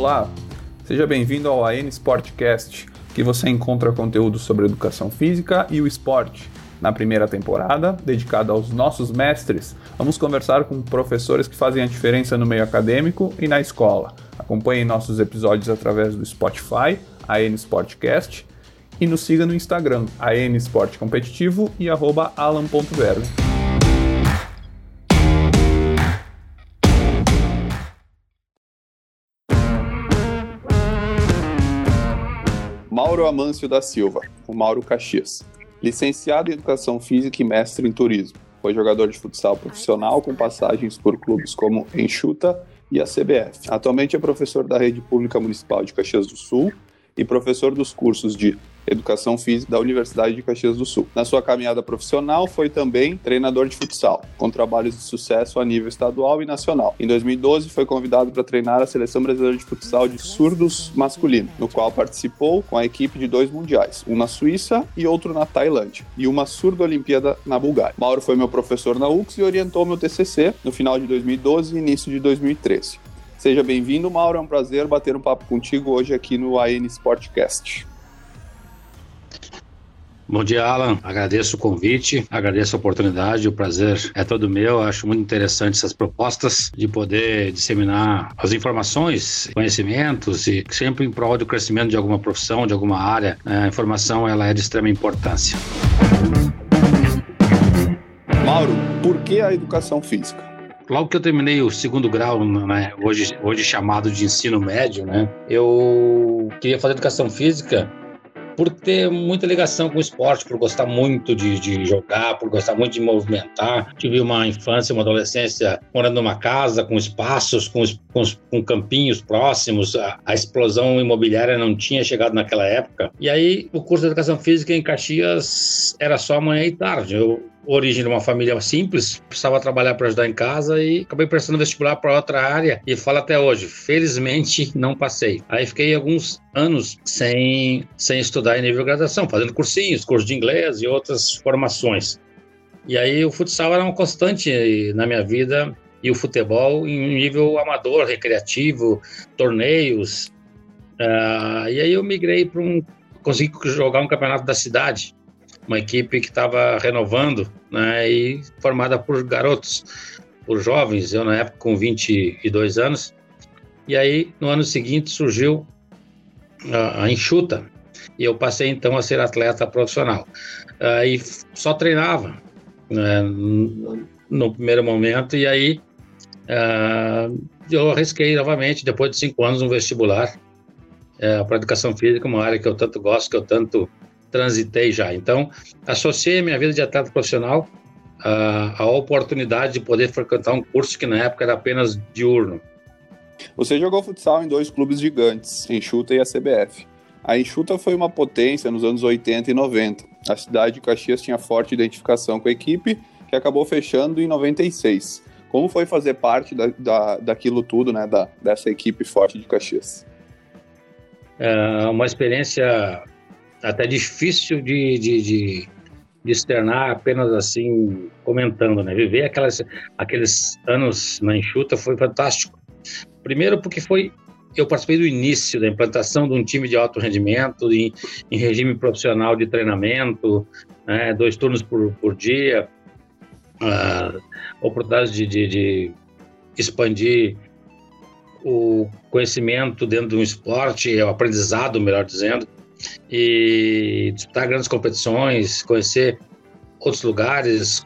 Olá, seja bem-vindo ao AN Sportcast, que você encontra conteúdo sobre educação física e o esporte. Na primeira temporada, dedicada aos nossos mestres, vamos conversar com professores que fazem a diferença no meio acadêmico e na escola. Acompanhe nossos episódios através do Spotify, AN Sportcast, e nos siga no Instagram, AN Esporte Competitivo e arroba. Mauro Amâncio da Silva, o Mauro Caxias. Licenciado em Educação Física e mestre em Turismo. Foi jogador de futsal profissional com passagens por clubes como Enxuta e a CBF. Atualmente é professor da Rede Pública Municipal de Caxias do Sul e professor dos cursos de Educação Física da Universidade de Caxias do Sul. Na sua caminhada profissional, foi também treinador de futsal, com trabalhos de sucesso a nível estadual e nacional. Em 2012, foi convidado para treinar a seleção brasileira de futsal de surdos masculino, no qual participou com a equipe de dois mundiais, um na Suíça e outro na Tailândia, e uma surdo-olimpíada na Bulgária. Mauro foi meu professor na UX e orientou meu TCC no final de 2012 e início de 2013. Seja bem-vindo, Mauro. É um prazer bater um papo contigo hoje aqui no AN Sportcast. Bom dia, Alan. Agradeço o convite, agradeço a oportunidade, o prazer é todo meu. Acho muito interessante essas propostas de poder disseminar as informações, conhecimentos e sempre em prol do crescimento de alguma profissão, de alguma área. A informação ela é de extrema importância. Mauro, por que a educação física? Logo que eu terminei o segundo grau, né, hoje, hoje chamado de ensino médio, né, eu queria fazer educação física por ter muita ligação com o esporte, por gostar muito de, de, jogar, por gostar muito de movimentar. Tive uma infância, uma adolescência morando numa casa com espaços, com, com, com campinhos próximos. A, a, explosão imobiliária não tinha chegado naquela época. E aí, o curso de educação física em Caxias era só manhã e tarde. Eu origem de uma família simples, precisava trabalhar para ajudar em casa e acabei prestando vestibular para outra área e falo até hoje, felizmente não passei. Aí fiquei alguns anos sem, sem estudar em nível de graduação, fazendo cursinhos, curso de inglês e outras formações. E aí o futsal era uma constante na minha vida e o futebol em nível amador, recreativo, torneios. Uh, e aí eu migrei para um consegui jogar um campeonato da cidade uma equipe que estava renovando, né, e formada por garotos, por jovens, eu na época com 22 anos. E aí, no ano seguinte, surgiu a, a enxuta, e eu passei então a ser atleta profissional. Uh, e só treinava né, no primeiro momento, e aí uh, eu arrisquei novamente, depois de cinco anos, no vestibular uh, para educação física, uma área que eu tanto gosto, que eu tanto transitei já. Então, associei a minha vida de atleta profissional à, à oportunidade de poder frequentar um curso que na época era apenas diurno. Você jogou futsal em dois clubes gigantes, Enxuta e a CBF. A Enxuta foi uma potência nos anos 80 e 90. A cidade de Caxias tinha forte identificação com a equipe, que acabou fechando em 96. Como foi fazer parte da, da, daquilo tudo, né, da, dessa equipe forte de Caxias? É uma experiência até difícil de, de, de, de, externar apenas assim, comentando, né? Viver aquelas, aqueles anos na enxuta foi fantástico. Primeiro porque foi eu participei do início da implantação de um time de alto rendimento em, em regime profissional de treinamento, né, dois turnos por, por dia, uh, de, de, de, expandir o conhecimento dentro de um esporte, o aprendizado, melhor dizendo, e disputar grandes competições, conhecer outros lugares,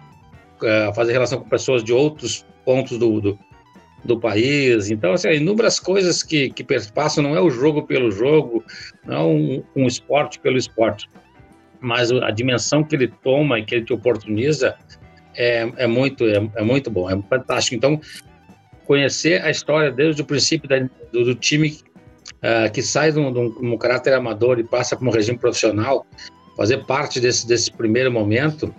é, fazer relação com pessoas de outros pontos do, do, do país. Então, assim, inúmeras coisas que, que perpassam, não é o jogo pelo jogo, não é um, um esporte pelo esporte, mas a dimensão que ele toma e que ele te oportuniza é, é, muito, é, é muito bom, é fantástico. Então, conhecer a história desde o princípio da, do, do, time uh, que sai de um, de um, caráter amador e passa para um regime profissional, fazer parte desse, desse primeiro momento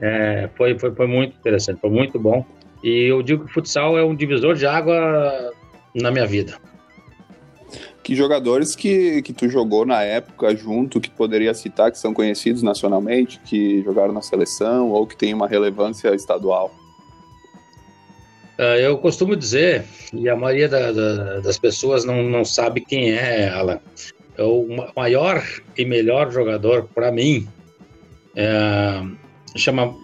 é, foi, foi, foi muito interessante, foi muito bom. E eu digo que o futsal é um divisor de água na minha vida. Que jogadores que, que tu jogou na época junto, que poderia citar, que são conhecidos nacionalmente, que jogaram na seleção ou que têm uma relevância estadual? Uh, eu costumo dizer, e a maioria da, da, das pessoas não, não sabe quem é Alan. É o maior e melhor jogador para mim é, chama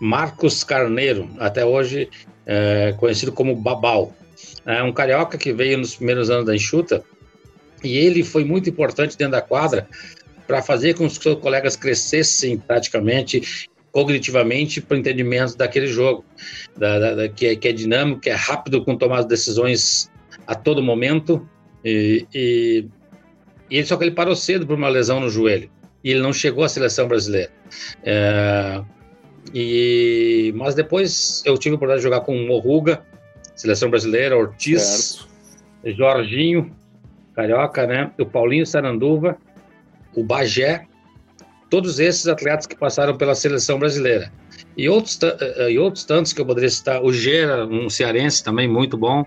Marcos Carneiro, até hoje é, conhecido como Babal. É um carioca que veio nos primeiros anos da enxuta e ele foi muito importante dentro da quadra para fazer com que os seus colegas crescessem praticamente cognitivamente para o entendimento daquele jogo, da, da, da, que, é, que, é, dinâmico, que é rápido, com tomar decisões a todo momento. E, e, e ele, só que ele parou cedo por uma lesão no joelho e ele não chegou à seleção brasileira. É, e, mas depois eu tive a oportunidade de jogar com o Morruga, seleção brasileira, Ortiz, certo. Jorginho, Carioca, né? O Paulinho Saranduva, o Bagé, todos esses atletas que passaram pela seleção brasileira. E outros, eh, e outros tantos que eu poderia citar, o Gera, um cearense também muito bom,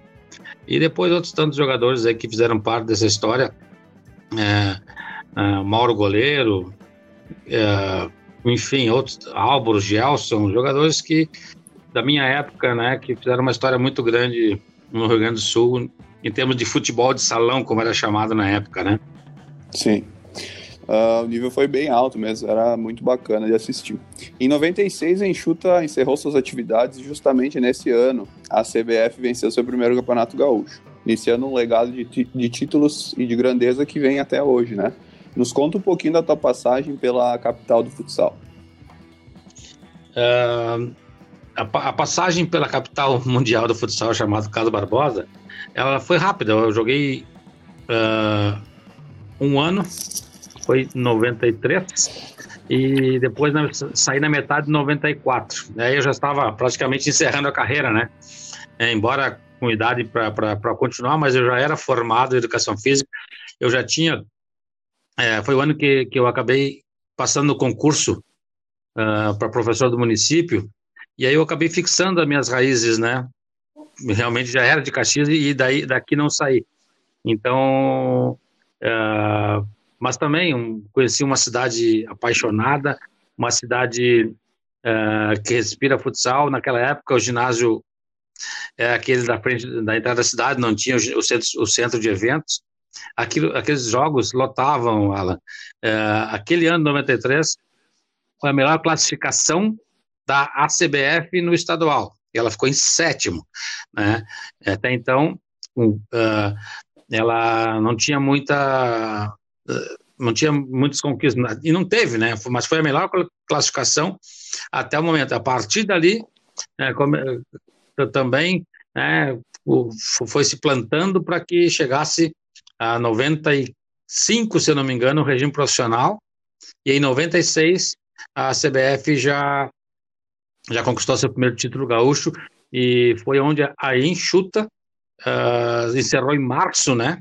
e depois outros tantos jogadores aí que fizeram parte dessa história, é, é, Mauro Goleiro, é, enfim, outros, Álvaro, Gelson, jogadores que, da minha época, né, que fizeram uma história muito grande no Rio Grande do Sul, em termos de futebol de salão, como era chamado na época, né? Sim. Uh, o nível foi bem alto mesmo, era muito bacana de assistir. Em 96, a Enxuta encerrou suas atividades e justamente nesse ano a CBF venceu seu primeiro campeonato gaúcho, iniciando um legado de, de títulos e de grandeza que vem até hoje, né? Nos conta um pouquinho da tua passagem pela capital do futsal. Uh, a, a, passagem pela capital mundial do futsal, chamado Carlos Barbosa, ela foi rápida. Eu joguei uh, um ano, foi 93, e depois na, saí na metade de 94. Aí eu já estava praticamente encerrando a carreira, né? É, embora com idade para continuar, mas eu já era formado em educação física, eu já tinha. É, foi o ano que, que eu acabei passando no concurso uh, ah, para professor do município, e aí eu acabei fixando as minhas raízes, né? realmente já era de Caxias e daí daqui não saí. Então, uh, mas também um, conheci uma cidade apaixonada, uma cidade uh, que respira futsal. Naquela época, o ginásio é aquele da frente da entrada da cidade, não tinha o centro, o centro de eventos. Aquilo, aqueles jogos lotavam, Alan. Uh, aquele ano, 93, foi a melhor classificação da ACBF no estadual ela ficou em sétimo, né? Até então, uh, ela não tinha muita, não tinha muitas conquistas e não teve, né? Mas foi a melhor classificação até o momento. A partir dali, né, como, também né, foi se plantando para que chegasse a 95, se não me engano, o regime profissional, e em 96 a CBF já já conquistou seu primeiro título gaúcho e foi onde a Enxuta uh, encerrou em março, né?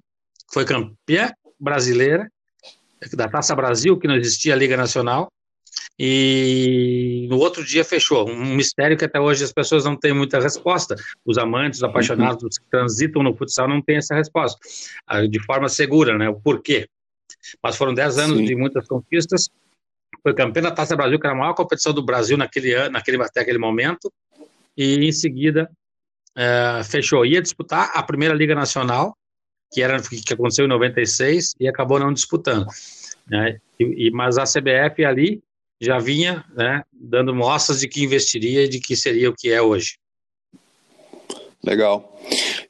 Foi campeã brasileira da Taça Brasil, que não existia a Liga Nacional, e no outro dia fechou. Um mistério que até hoje as pessoas não têm muita resposta. Os amantes, os apaixonados que transitam no futsal não têm essa resposta, ah, de forma segura, né? O porquê. Mas foram dez anos Sim. de muitas conquistas foi campeão da Taça Brasil, que era a maior competição do Brasil naquele ano, naquele, até aquele momento, e em seguida é, fechou. Ia disputar a primeira Liga Nacional, que, era, que aconteceu em 96, e acabou não disputando. Né? E, e, mas a CBF ali já vinha né, dando mostras de que investiria e de que seria o que é hoje. Legal.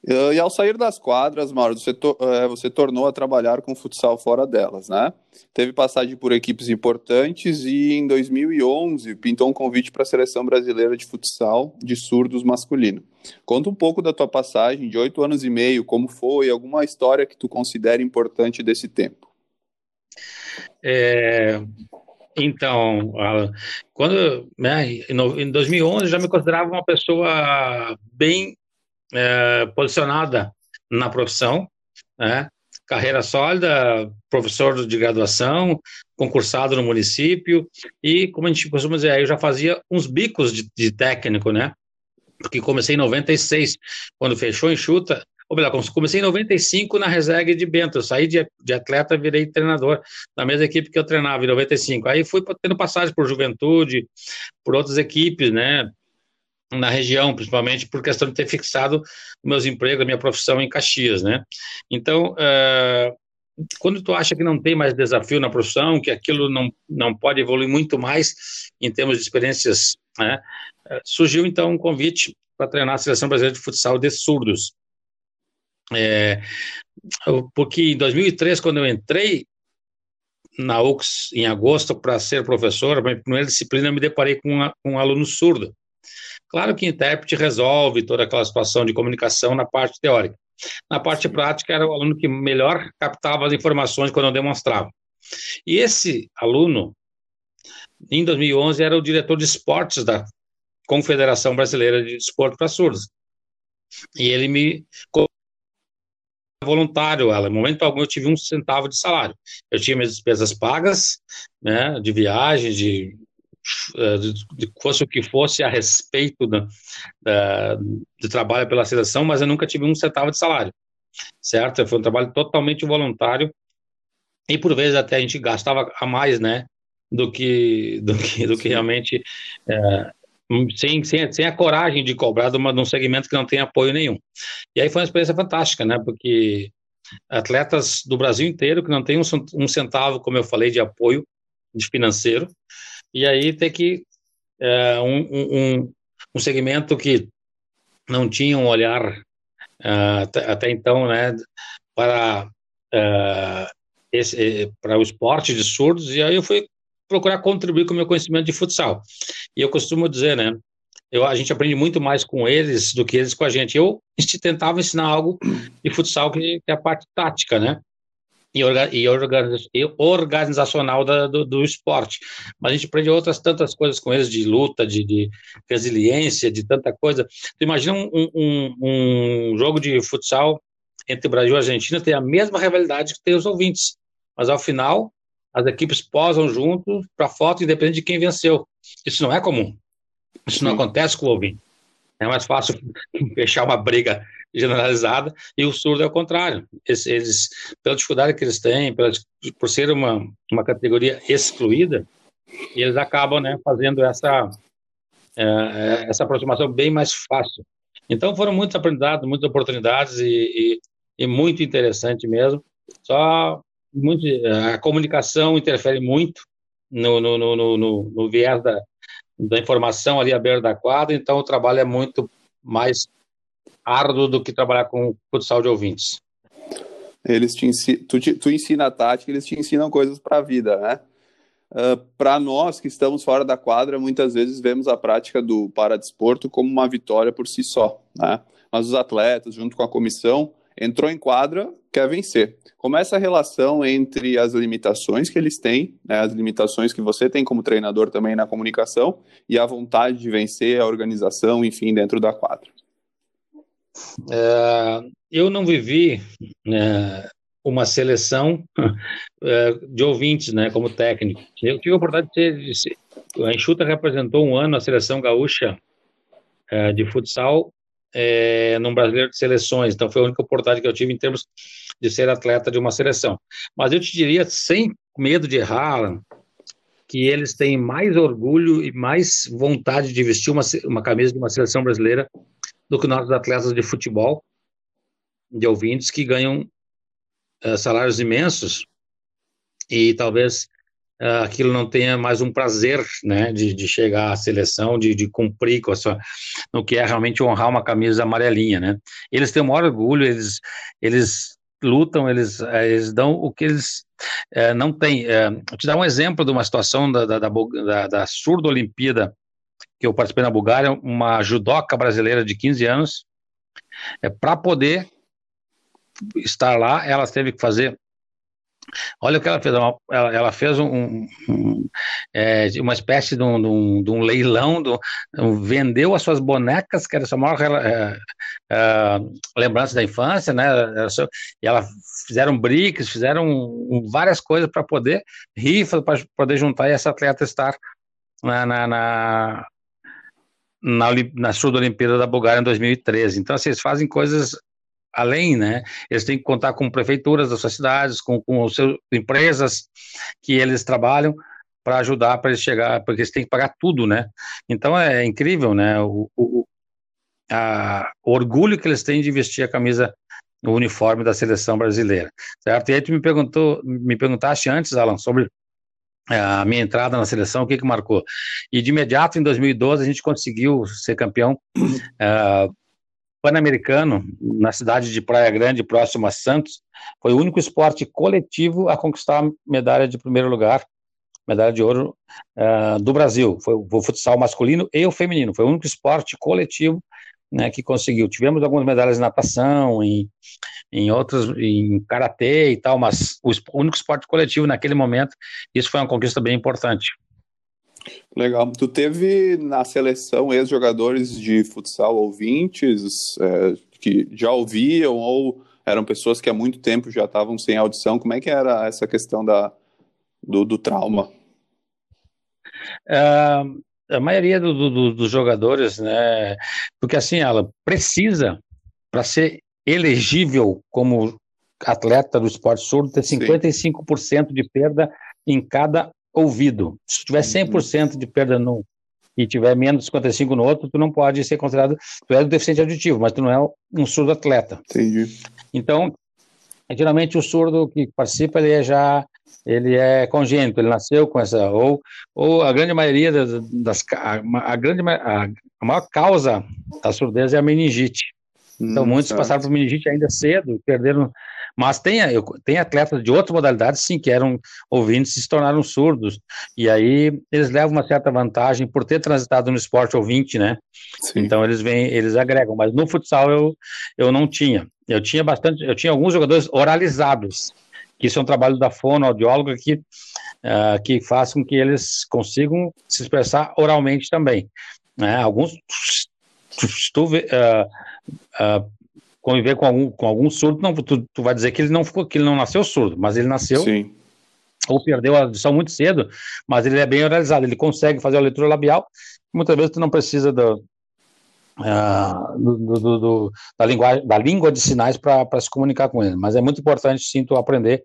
E ao sair das quadras, Mauro, você, to é, você tornou a trabalhar com futsal fora delas, né? Teve passagem por equipes importantes e em 2011 pintou um convite para a seleção brasileira de futsal de surdos masculino. Conta um pouco da tua passagem de oito anos e meio, como foi, alguma história que tu considera importante desse tempo. É, então, quando né, em 2011 já me considerava uma pessoa bem é, posicionada na profissão, né? carreira sólida, professor de graduação, concursado no município, e como a gente costuma dizer, eu já fazia uns bicos de, de técnico, né? Porque comecei em 96, quando fechou em chuta, ou melhor, comecei em 95 na Resegue de Bento, eu saí de, de atleta, virei treinador na mesma equipe que eu treinava em 95. Aí fui tendo passagem por Juventude, por outras equipes, né? na região, principalmente por questão de ter fixado meus empregos, minha profissão em Caxias, né? Então, uh, quando tu acha que não tem mais desafio na profissão, que aquilo não, não pode evoluir muito mais em termos de experiências, né? Surgiu então um convite para treinar a seleção brasileira de futsal de surdos. É, porque em 2003, quando eu entrei na UX em agosto para ser professor, a minha primeira disciplina eu me deparei com, uma, com um aluno surdo. Claro que intérprete resolve toda aquela situação de comunicação na parte teórica. Na parte prática, era o aluno que melhor captava as informações quando eu demonstrava. E esse aluno, em 2011, era o diretor de esportes da Confederação Brasileira de Esporte para Surdos. E ele me voluntário ela. Em momento algum eu tive um centavo de salário. Eu tinha minhas despesas pagas, né, de viagem, de, eh, de, de fosse o que fosse a respeito da, da, de trabalho pela seleção, mas eu nunca tive um centavo de salário, certo? Foi um trabalho totalmente voluntário e por vezes até a gente gastava a mais, né, do que do que, do que realmente é, sem, sem, sem a coragem de cobrar de, uma, de um segmento que não tem apoio nenhum. E aí foi uma experiência fantástica, né? Porque atletas do Brasil inteiro que não tem um, um centavo, como eu falei, de apoio de financeiro, e aí ter que é, um, um, um segmento que não tinha um olhar uh, até, até, então, né, para uh, esse, para o esporte de surdos, e aí eu fui procurar contribuir com o meu conhecimento de futsal. E eu costumo dizer, né, eu, a gente aprende muito mais com eles do que eles com a gente. Eu tentava ensinar algo de futsal que, é a parte tática, né? E, orga, e, orga, e organizacional da, do, do, esporte. Mas a gente aprende outras tantas coisas com eles, de luta, de, de resiliência, de tanta coisa. Tu imagina um, um, um jogo de futsal entre Brasil e Argentina tem a mesma rivalidade que tem os ouvintes. Mas ao final, as equipes posam juntos para foto, independente de quem venceu. Isso não é comum. Isso Sim. não acontece com o ouvinte. É mais fácil fechar uma briga generalizada e o surdo é o contrário. Eles, eles pela dificuldade que eles têm, pela, por ser uma, uma categoria excluída, eles acabam né, fazendo essa, é, é essa aproximação bem mais fácil. Então foram muitos aprendizados, muitas oportunidades e, e, e muito interessante mesmo. Só muito, a comunicação interfere muito no, no, no, no, no viés da, da informação ali à beira da quadra, então o trabalho é muito mais árduo do que trabalhar com futsal de ouvintes. Eles te ensinam, tu, tu ensina a tática, eles te ensinam coisas para a vida, né? Uh, ah, para nós que estamos fora da quadra, muitas vezes vemos a prática do paradesporto como uma vitória por si só, né? Mas os atletas, junto com a comissão, entrou em quadra, quer vencer. Como é essa relação entre as limitações que eles têm, né, as limitações que você tem como treinador também na comunicação, e a vontade de vencer, a organização, enfim, dentro da quadra? É, eu não vivi é, uma seleção é, de ouvintes, né, como técnico. Eu tive a oportunidade de ser, a Enxuta representou um ano a seleção gaúcha é, de futsal é, num brasileiro de seleções, então foi a única oportunidade que eu tive em termos de ser atleta de uma seleção. Mas eu te diria, sem medo de errar, que eles têm mais orgulho e mais vontade de vestir uma, uma camisa de uma seleção brasileira do que nossos atletas de futebol, de ouvintes, que ganham uh, salários imensos e talvez aquilo não tenha mais um prazer, né, de, de chegar à seleção, de, de cumprir com a sua, no que é realmente honrar uma camisa amarelinha, né. Eles têm o maior orgulho, eles, eles lutam, eles, eh, eles dão o que eles é, não têm. É, vou te dar um exemplo de uma situação da, da, da, da, da surdo Olimpíada que eu participei na Bulgária, uma judoca brasileira de 15 anos, é, para poder estar lá, ela teve que fazer Olha o que ela fez. Ela, ela fez um, um, é, uma espécie de um, de um, de um leilão, vendeu as suas bonecas, que era a sua maior é, é, lembrança da infância, né? E ela fizeram bricks, fizeram várias coisas para poder rifa, para poder juntar e essa atleta estar na, na, na na, na Sul Olimpíada da Bulgária em 2013. Então, assim, eles fazem coisas além, né? Eles têm que contar com prefeituras das suas cidades, com, com suas empresas que eles trabalham para ajudar para eles chegar, porque eles têm que pagar tudo, né? Então é incrível, né? O, o, a, o orgulho que eles têm de vestir a camisa, o uniforme da seleção brasileira, certo? E aí tu me perguntou, me perguntaste antes, Alan, sobre é, a minha entrada na seleção, o que que marcou? E de imediato, em 2012, a gente conseguiu ser campeão uh, pan-americano na cidade de Praia Grande, próximo a Santos. Foi o único esporte coletivo a conquistar a medalha de primeiro lugar, medalha de ouro uh, do Brasil. Foi o futsal masculino e o feminino. Foi o único esporte coletivo né, que conseguiu. Tivemos algumas medalhas em natação, em, em outros, em karatê e tal, mas o único esporte coletivo naquele momento, isso foi uma conquista bem importante. Legal. Tu teve na seleção ex-jogadores de futsal ouvintes é, que já ouviam ou eram pessoas que há muito tempo já estavam sem audição? Como é que era essa questão da, do, do trauma? Uh, a maioria do, do, dos jogadores, né? Porque assim, ela precisa, para ser elegível como atleta do esporte surdo, ter 55% Sim. de perda em cada ouvido. Se tiver 100% uhum. de perda num e tiver menos de 55 no outro, tu não pode ser considerado, tu é um deficiente auditivo, mas tu não é um surdo atleta. Entendi. Então, geralmente o surdo que participa, ele é já ele é congênito, ele nasceu com essa, ou, ou a grande maioria das, das a, a, grande, a, a, maior causa da surdez é a meningite. Então, hum, muitos certo. passaram por meningite ainda cedo, perderam, mas tem, tem atletas de outras modalidades, sim, que eram ouvintes e se tornaram surdos, e aí eles levam uma certa vantagem por ter transitado no esporte ouvinte, né? Sim. Então, eles vêm, eles agregam, mas no futsal eu, eu não tinha. Eu tinha bastante, eu tinha alguns jogadores oralizados, que isso é um trabalho da fonoaudióloga que, uh, que faz com que eles consigam se expressar oralmente também. Né? Alguns, tu, uh, uh, conviver com algum, com algum surdo, não, tu, tu vai dizer que ele não ficou, que ele não nasceu surdo, mas ele nasceu Sim. ou perdeu a audição muito cedo, mas ele é bem oralizado, ele consegue fazer a leitura labial, muitas vezes tu não precisa do, Uh, do, do, do, da, linguagem, da língua de sinais para se comunicar com ele. Mas é muito importante, sim, tu aprender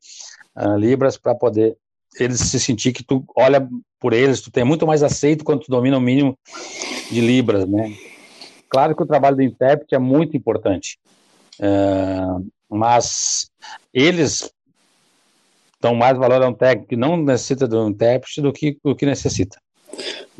uh, Libras para poder eles se sentir que tu olha por eles, tu tem muito mais aceito quando tu domina o mínimo de Libras, né? Claro que o trabalho do intérprete é muito importante, uh, mas eles dão mais valor a um técnico que não necessita de um intérprete do que o que necessita.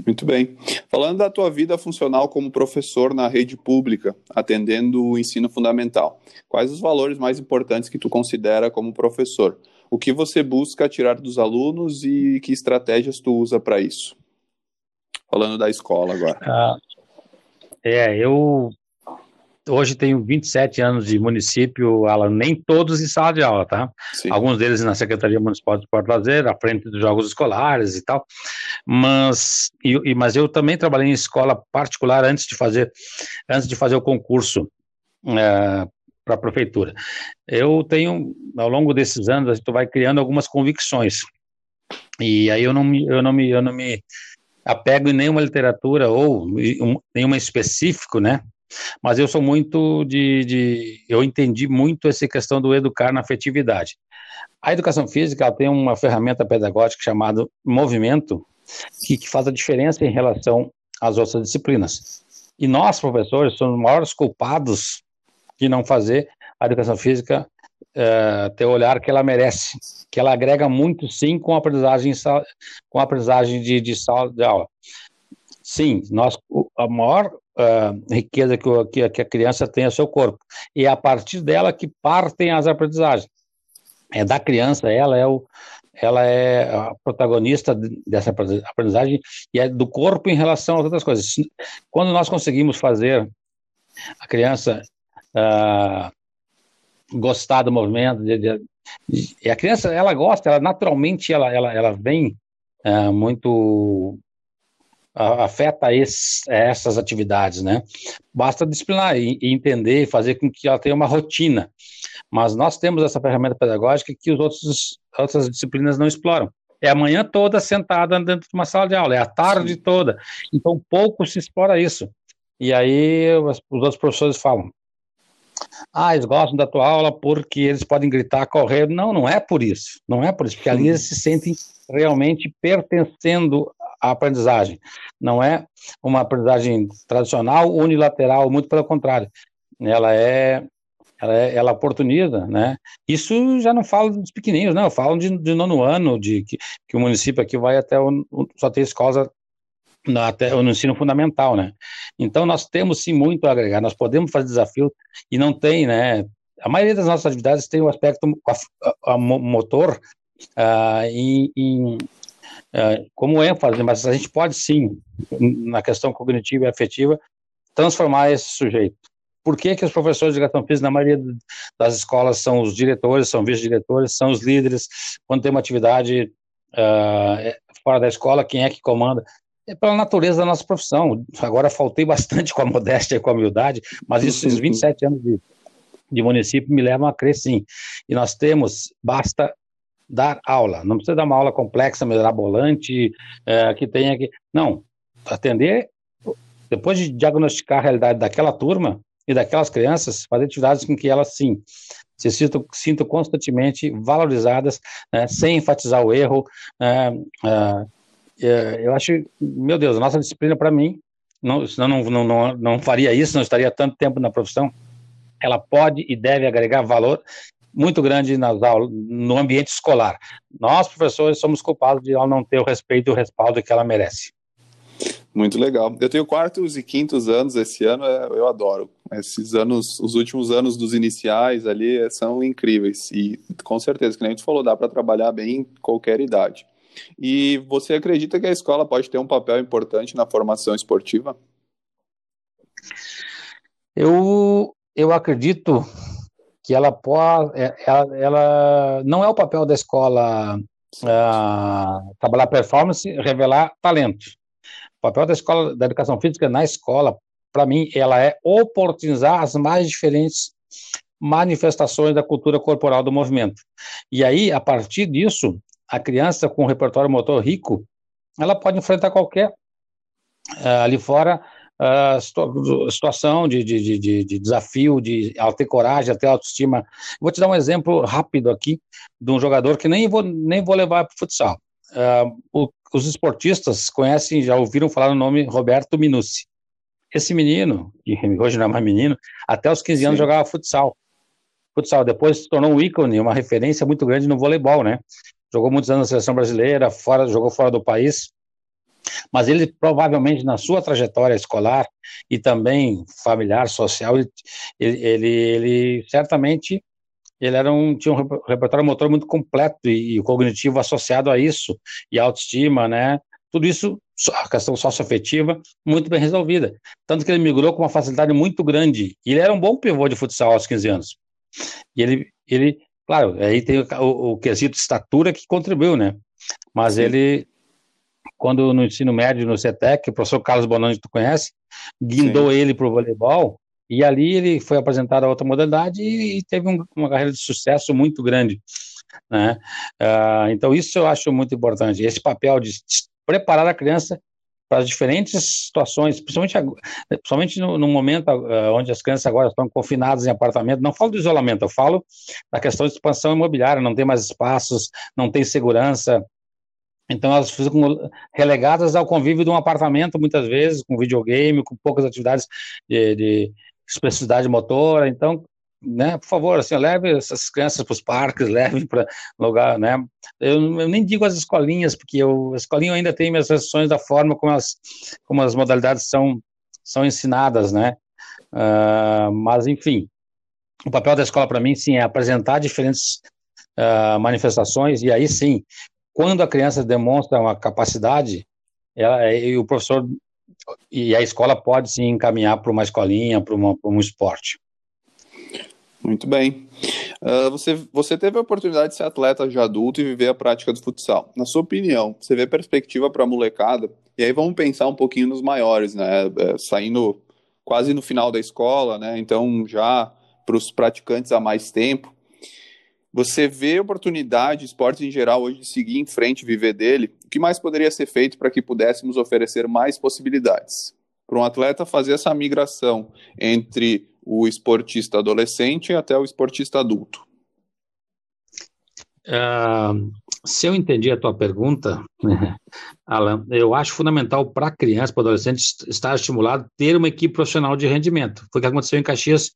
Muito bem. Falando da tua vida funcional como professor na rede pública, atendendo o ensino fundamental, quais os valores mais importantes que tu considera como professor? O que você busca tirar dos alunos e que estratégias tu usa para isso? Falando da escola agora. Ah, é, eu hoje tenho 27 anos de município, Alan, nem todos em sala de aula, tá? Sim. Alguns deles na Secretaria Municipal de Esporte Lazer, à frente dos jogos escolares e tal. Mas, e, mas eu também trabalhei em escola particular antes de fazer, antes de fazer o concurso é, para a prefeitura. Eu tenho, ao longo desses anos, a gente vai criando algumas convicções. E aí eu não me, eu não me, eu não me apego em nenhuma literatura ou um, nenhuma específico, né? Mas eu sou muito de, de, Eu entendi muito essa questão do educar na afetividade. A educação física tem uma ferramenta pedagógica chamada movimento, que, que faz a diferença em relação às outras disciplinas. E nós, professores, somos os maiores culpados de não fazer a educação física é, ter o olhar que ela merece, que ela agrega muito, sim, com a aprendizagem, com a aprendizagem de, de sala de aula. Sim, nós, a maior uh, riqueza que, que, a criança tem é o seu corpo. E é a partir dela que partem as aprendizagens. É da criança, ela é, o, ela é a protagonista dessa aprendizagem e é do corpo em relação a outras coisas. Quando nós conseguimos fazer a criança uh, gostar do movimento, de, de, de, a criança, ela gosta, ela naturalmente, ela, ela, ela vem uh, muito afeta esse, essas atividades, né? Basta disciplinar e, e entender, fazer com que ela tenha uma rotina. Mas nós temos essa ferramenta pedagógica que os outros outras disciplinas não exploram. É a manhã toda sentada dentro de uma sala de aula, é a tarde Sim. toda. Então pouco se explora isso. E aí os, os outros professores falam: ah, eles gostam da tua aula porque eles podem gritar, correr. Não, não é por isso. Não é por isso, porque ali eles se sentem realmente pertencendo à aprendizagem. Não é uma aprendizagem tradicional, unilateral, muito pelo contrário. Ela é ela, é, ela oportuniza, né? Isso já não falo dos pequenininhos, não, eu falo de, de nono ano, de que, que o município aqui vai até o, só ter escolas no, até no ensino fundamental, né? Então nós temos sim muito a agregar, nós podemos fazer desafio e não tem, né? A maioria das nossas atividades tem o um aspecto a, a, a motor uh, em uh, como ênfase, mas a gente pode sim, na questão cognitiva e afetiva, transformar esse sujeito. Por que, que os professores de educação física, na maioria das escolas, são os diretores, são vice-diretores, são os líderes? Quando tem uma atividade uh, fora da escola, quem é que comanda? é pela natureza da nossa profissão. Agora faltei bastante com a modéstia e com a humildade, mas isso, esses 27 anos de, de município me levam a crer sim. E nós temos, basta dar aula, não precisa dar uma aula complexa, mirabolante, é, que tenha que. Não, atender, depois de diagnosticar a realidade daquela turma e daquelas crianças, fazer atividades com que elas sim se sintam, sintam constantemente valorizadas, né, sem enfatizar o erro. É, é, é, eu acho, meu Deus, a nossa disciplina para mim, não, senão não, não, não, não faria isso, não estaria tanto tempo na profissão. Ela pode e deve agregar valor muito grande nas aulas, no ambiente escolar. Nós, professores, somos culpados de ela não ter o respeito e o respaldo que ela merece. Muito legal. Eu tenho quartos e quintos anos esse ano, é, eu adoro. Esses anos, os últimos anos dos iniciais ali é, são incríveis. E com certeza, que nem gente falou, dá para trabalhar bem em qualquer idade. E você acredita que a escola pode ter um papel importante na formação esportiva? Eu, eu acredito que ela pode, é, ela, ela não é o papel da escola uh, trabalhar performance, revelar talento. O papel da escola da educação física na escola, para mim, ela é oportunizar as mais diferentes manifestações da cultura corporal do movimento. E aí, a partir disso, a criança com um repertório motor rico, ela pode enfrentar qualquer uh, ali fora uh, situação de, de, de, de, desafio, de ter coragem, ter autoestima. Vou te dar um exemplo rápido aqui de um jogador que nem vou, nem vou levar para o futsal. Uh, o, os esportistas conhecem, já ouviram falar no nome Roberto Minucci. Esse menino, que hoje não é mais menino, até os 15 Sim. anos jogava futsal. Futsal, depois se tornou um ícone, uma referência muito grande no voleibol, né? jogou muitos anos na seleção brasileira, fora, jogou fora do país, mas ele provavelmente na sua trajetória escolar e também familiar, social, ele, ele, ele certamente ele era um, tinha um repertório motor muito completo e, e cognitivo associado a isso, e autoestima, né? Tudo isso, a questão socioafetiva, muito bem resolvida. Tanto que ele migrou com uma facilidade muito grande. E ele era um bom pivô de futsal aos 15 anos. E ele, ele Claro, aí tem o, o, quesito estatura que contribuiu, né? Mas Sim. ele, quando no ensino médio, no CETEC, o professor Carlos Bonani, tu conhece, guindou Sim. ele para o voleibol, e ali ele foi apresentado a outra modalidade e, e teve um, uma carreira de sucesso muito grande. Né? Uh, então, isso eu acho muito importante. Esse papel de preparar a criança para as diferentes situações, principalmente, principalmente no, no momento uh, onde as crianças agora estão confinadas em apartamento. Não falo do isolamento, eu falo da questão de expansão imobiliária, não tem mais espaços, não tem segurança. Então elas ficam relegadas ao convívio de um apartamento, muitas vezes, com videogame, com poucas atividades de, de expressividade motora. Então, né, por favor, assim, leve essas crianças para os parques, leve para lugar, né, eu, eu, nem digo as escolinhas, porque eu, a escolinha ainda tem minhas restrições da forma como as, como as modalidades são, são ensinadas, né, uh, mas enfim, o papel da escola para mim, sim, é apresentar diferentes uh, manifestações, e aí sim, quando a criança demonstra uma capacidade, ela, e o professor e a escola pode sim encaminhar para uma escolinha, para um esporte. Muito bem. Uh, você, você teve a oportunidade de ser atleta de adulto e viver a prática do futsal. Na sua opinião, você vê perspectiva para a molecada? E aí vamos pensar um pouquinho nos maiores, né? É, saindo quase no final da escola, né? Então já para os praticantes há mais tempo. Você vê oportunidade, esportes em geral, hoje de seguir em frente viver dele? O que mais poderia ser feito para que pudéssemos oferecer mais possibilidades? Para um atleta fazer essa migração entre o esportista adolescente até o esportista adulto? Uh, Se eu entendi a tua pergunta, Alan, eu acho fundamental para a criança, para o adolescente, estar estimulado ter uma equipe profissional de rendimento. Foi o que aconteceu em Caxias,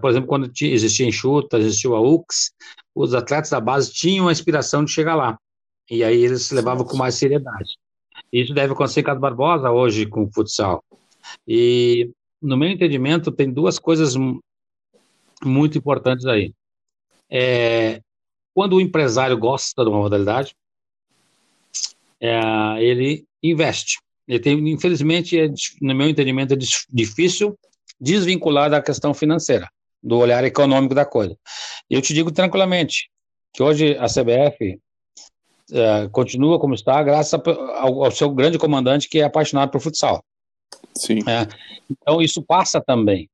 por exemplo, quando existia enxuta, existiu a UX, os atletas da base tinham a inspiração de chegar lá. E aí eles se levavam com mais seriedade. Isso deve acontecer em Casa Barbosa hoje com o futsal. E, no meu entendimento, tem duas coisas muito importantes aí. É, quando o empresário gosta de uma modalidade, é, ele investe. Ele tem, infelizmente, é, no meu entendimento, é difícil desvincular da questão financeira, do olhar econômico da coisa. Eu te digo tranquilamente que hoje a CBF é, continua como está, graças ao, ao, seu grande comandante que é apaixonado por futsal. Sim. É, então isso passa também.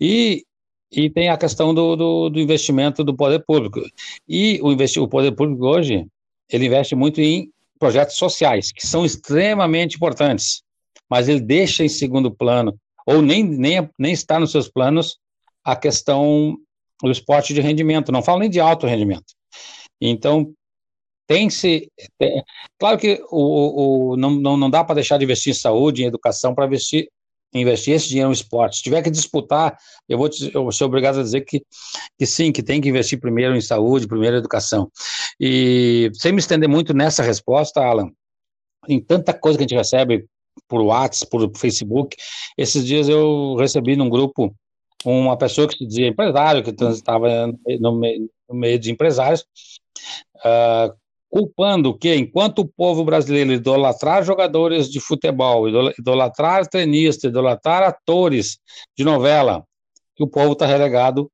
E, e tem a questão do, do, do investimento do poder público. E o, investi o poder público hoje, ele investe muito em projetos sociais, que são extremamente importantes, mas ele deixa em segundo plano, ou nem, nem, nem está nos seus planos, a questão do esporte de rendimento, não falo nem de alto rendimento. Então, tem-se. Tem, claro que o, o, não, não, não dá para deixar de investir em saúde, em educação, para investir, investir esse dinheiro no esporte. Se tiver que disputar, eu vou, te, eu vou ser obrigado a dizer que, que sim, que tem que investir primeiro em saúde, primeiro em educação. E sem me estender muito nessa resposta, Alan, em tanta coisa que a gente recebe por WhatsApp, por Facebook, esses dias eu recebi num grupo uma pessoa que se dizia empresário, que estava no, meio, no meio de empresários, uh, culpando que, enquanto o povo brasileiro idolatrar jogadores de futebol, idolatrar tenistas, idolatrar atores de novela, que o povo está relegado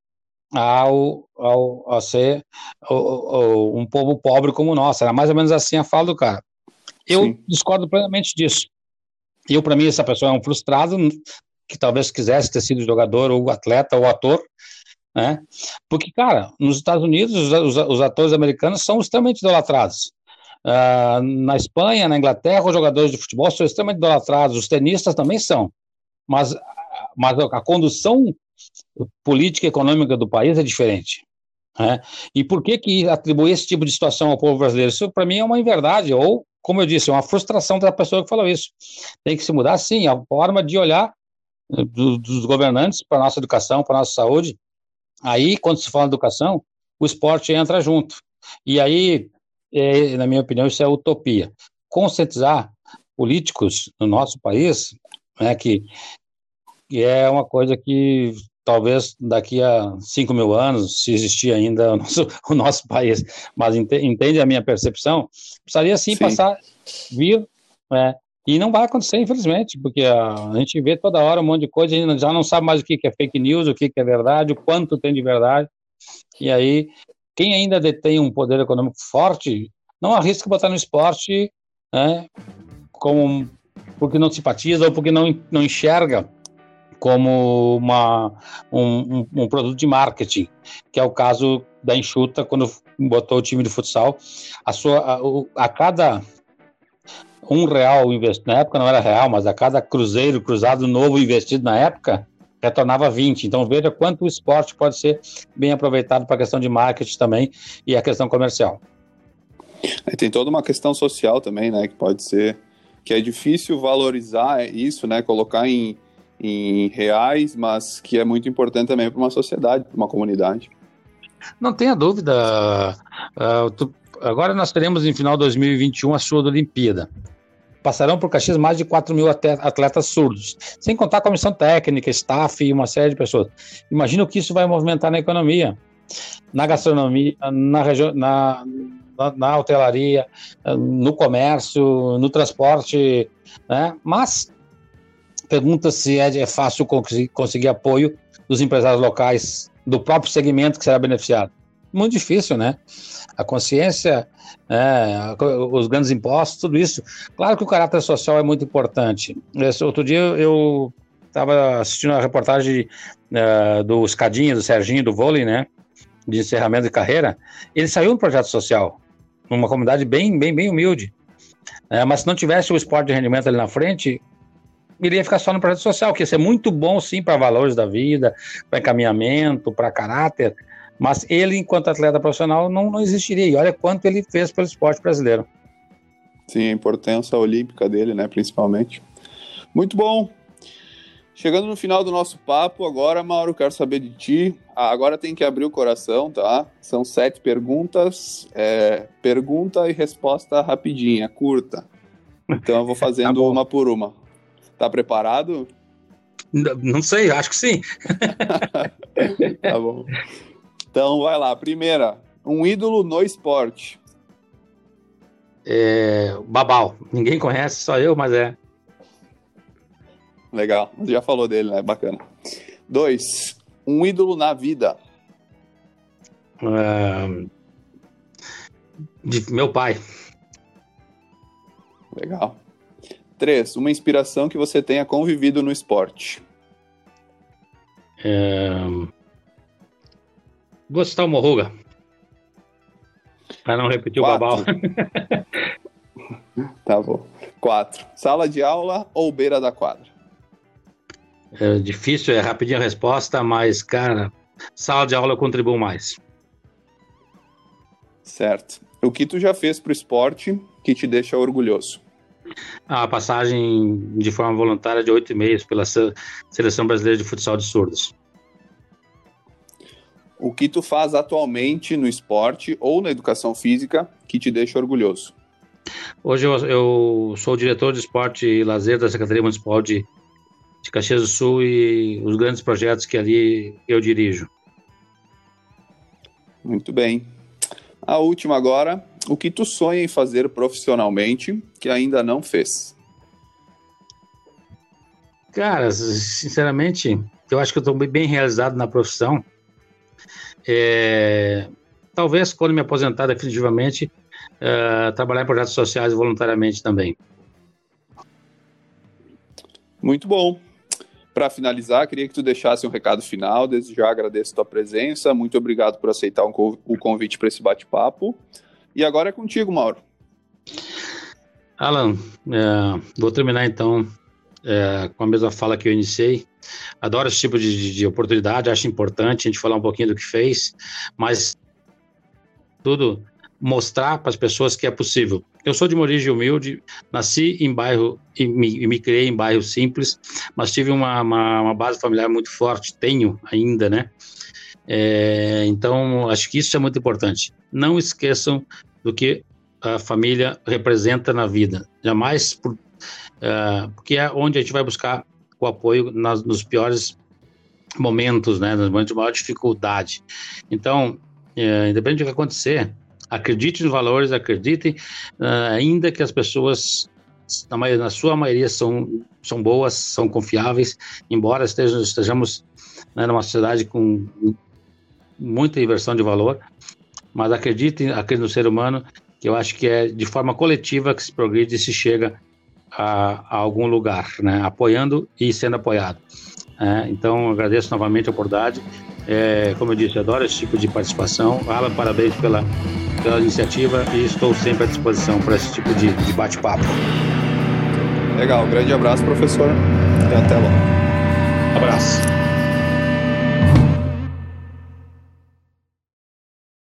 ao, ao, a ser um povo pobre como nós. Era mais ou menos assim a fala do cara. Eu Sim. discordo plenamente disso. Eu, para mim, essa pessoa é um frustrado que talvez quisesse ter sido jogador ou atleta ou ator, né? Porque, cara, nos Estados Unidos, os, os, atores americanos são extremamente idolatrados. Uh, na Espanha, na Inglaterra, os jogadores de futebol são extremamente idolatrados, os tenistas também são. Mas, mas a condução política e econômica do país é diferente. Né? E por que, que atribuir esse tipo de situação ao povo brasileiro? Isso, para mim, é uma inverdade, ou, como eu disse, é uma frustração da pessoa que falou isso. Tem que se mudar, sim, a forma de olhar eh, do, dos governantes para a nossa educação, para a nossa saúde, Aí, quando se fala educação, o esporte entra junto. E aí, é, na minha opinião, isso é utopia. Conscientizar políticos no nosso país, né, que, que é uma coisa que talvez daqui a 5 mil anos, se existir ainda o nosso, o nosso país, mas entende a minha percepção, precisaria sim, sim. passar, vir né, e não vai acontecer, infelizmente, porque a, a, gente vê toda hora um monte de coisa, a gente já não sabe mais o que, é fake news, o que, que é verdade, o quanto tem de verdade. E aí, quem ainda detém um poder econômico forte, não arrisca botar no esporte, né, como, porque não simpatiza ou porque não, não enxerga como uma, um, um, um produto de marketing, que é o caso da Enxuta, quando botou o time de futsal. A, sua, a, a cada um real investido, na época não era real, mas a cada cruzeiro cruzado novo investido na época, retornava 20. Então veja quanto o esporte pode ser bem aproveitado para a questão de marketing também e a questão comercial. tem toda uma questão social também, né, que pode ser que é difícil valorizar isso, né, colocar em, em reais, mas que é muito importante também para uma sociedade, para uma comunidade. Não tenha dúvida. Uh, tu, agora nós teremos em final de 2021 a sua Olimpíada passarão por Caxias mais de 4 mil atletas surdos, sem contar a comissão técnica, staff e uma série de pessoas. Imagina o que isso vai movimentar na economia, na gastronomia, na, na, na, na hotelaria, no comércio, no transporte, né? Mas pergunta se é, é fácil conseguir, apoio dos empresários locais do próprio segmento que será beneficiado. Muito difícil, né? A consciência é, os grandes impostos, tudo isso. Claro que o caráter social é muito importante. Esse outro dia eu estava assistindo a reportagem uh, do Escadinha, do Serginho, do vôlei, né? De encerramento de carreira. Ele saiu um projeto social, numa comunidade bem, bem, bem humilde. É, mas se não tivesse o esporte de rendimento ali na frente, iria ficar só no projeto social, que ia ser muito bom, sim, para valores da vida, para encaminhamento, para caráter, Mas ele, enquanto atleta profissional, não, não existiria. E olha quanto ele fez pelo esporte brasileiro. Sim, a importância olímpica dele, né, principalmente. Muito bom. Chegando no final do nosso papo, agora, Mauro, quero saber de ti. Ah, agora tem que abrir o coração, tá? São sete perguntas. É, pergunta e resposta rapidinha, curta. Então eu vou fazendo tá uma por uma. Tá preparado? Não sei, acho que sim. tá bom. Então vai lá. Primeira, um ídolo no esporte. É, Babal. Ninguém conhece, só eu, mas é. Legal. Já falou dele, né? Bacana. Dois, um ídolo na vida. Uh, de meu pai. Legal. Três, uma inspiração que você tenha convivido no esporte. É... Gustavo Morruga. Para não repetir Quatro. o babal. tá bom. Quatro. Sala de aula ou beira da quadra? É difícil, é rapidinho a resposta, mas, cara, sala de aula eu contribuo mais. Certo. O que tu já fez pro esporte que te deixa orgulhoso? A passagem de forma voluntária de oito meses pela Seleção Brasileira de Futsal de Surdos. O que tu faz atualmente no esporte ou na educação física que te deixa orgulhoso? Hoje eu, eu sou diretor de esporte e lazer da Secretaria Municipal de, de Caxias do Sul e os grandes projetos que ali eu dirijo. Muito bem. A última agora, o que tu sonha em fazer profissionalmente que ainda não fez? Cara, sinceramente, eu acho que eu estou bem realizado na profissão. É, talvez quando me aposentar definitivamente, é, trabalhar em projetos sociais voluntariamente também. Muito bom. Para finalizar, queria que tu deixasse um recado final. Desde já agradeço a tua presença. Muito obrigado por aceitar o convite para esse bate-papo. E agora é contigo, Mauro. Alan, é, vou terminar então é, com a mesma fala que eu iniciei. Adoro esse tipo de, de, oportunidade, acho importante a gente falar um pouquinho do que fez, mas tudo mostrar para as pessoas que é possível. Eu sou de uma origem humilde, nasci em bairro e me, me criei em bairro simples, mas tive uma, uma, uma, base familiar muito forte, tenho ainda, né? É, então, acho que isso é muito importante. Não esqueçam do que a família representa na vida. Jamais, por, uh, porque é onde a gente vai buscar o apoio nas, nos piores momentos, né, nos momentos de maior dificuldade. Então, uh, independente do que acontecer, acredite nos valores, acreditem, uh, ainda que as pessoas na, maioria, na, sua maioria são, são boas, são confiáveis, embora estejamos, estejamos né, numa sociedade com muita inversão de valor, mas acreditem, acreditem no ser humano, que eu acho que é de forma coletiva que se progride e se chega a, a algum lugar, né? apoiando e sendo apoiado. É, então, agradeço novamente a oportunidade. É, como eu disse, adoro esse tipo de participação. Alan, parabéns pela, pela iniciativa e estou sempre à disposição para esse tipo de, de bate-papo. Legal, grande abraço, professor, e até lá. Abraço.